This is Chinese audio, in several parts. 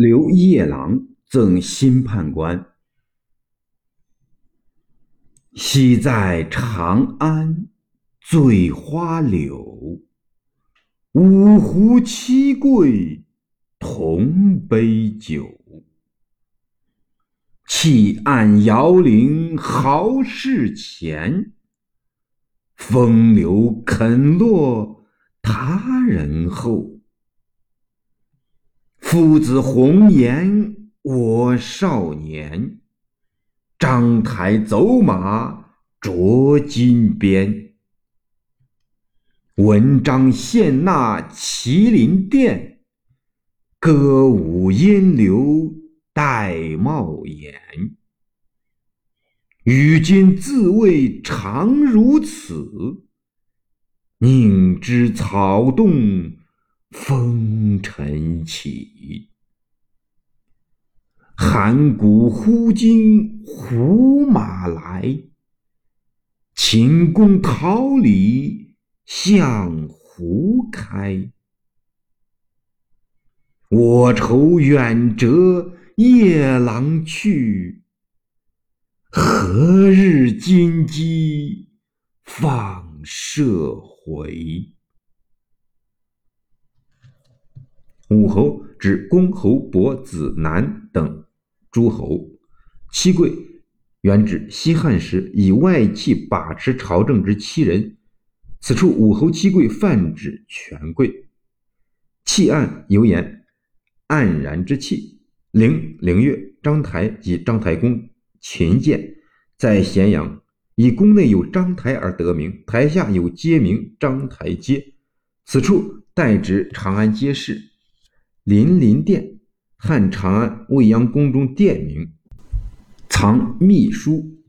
刘夜郎赠新判官。昔在长安醉花柳，五湖七贵同杯酒。弃暗摇铃豪士前，风流肯落他人后。夫子红颜我少年。章台走马着金鞭，文章献纳麒麟殿，歌舞烟流玳瑁眼。与君自谓长如此，宁知草动风尘起。函谷忽惊胡马来，秦宫桃李向胡开。我愁远折夜郎去，何日金鸡放射回？武侯指公侯伯子男等。诸侯，七贵原指西汉时以外戚把持朝政之七人。此处武侯七贵泛指权贵。弃暗犹言，黯然之气。灵灵月章台及章台公秦建在咸阳，以宫内有章台而得名，台下有街名章台街。此处代指长安街市。临林殿。汉长安未央宫中殿名，藏秘书。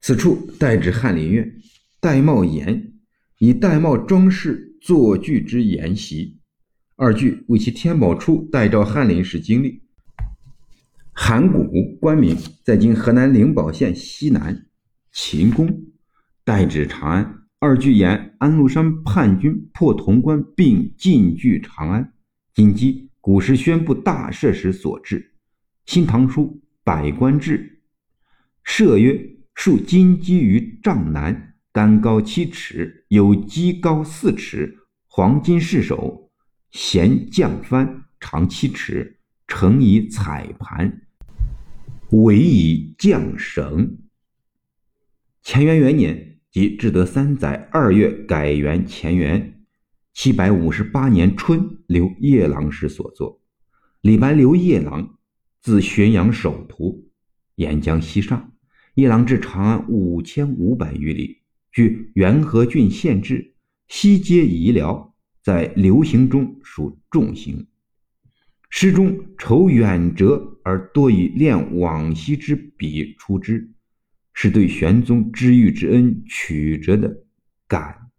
此处代指翰林院。玳瑁檐，以玳瑁装饰坐具之筵席。二句为其天宝初代召翰林时经历。函谷官名，在今河南灵宝县西南。秦宫，代指长安。二句言安禄山叛军破潼关，并进据长安，今基。古时宣布大赦时所制，《新唐书·百官志》赦曰：竖金鸡于帐南，竿高七尺，有鸡高四尺，黄金饰首，衔降幡，长七尺，盛以彩盘，委以绛绳。乾元元年，即至德三载二月改元乾元。七百五十八年春，刘夜郎时所作。李白刘夜郎，自浔阳守徒，沿江西上。夜郎至长安五千五百余里，据元和郡县志，西接夷辽，在流行中属重行。诗中愁远谪而多以恋往昔之笔出之，是对玄宗知遇之恩曲折的感。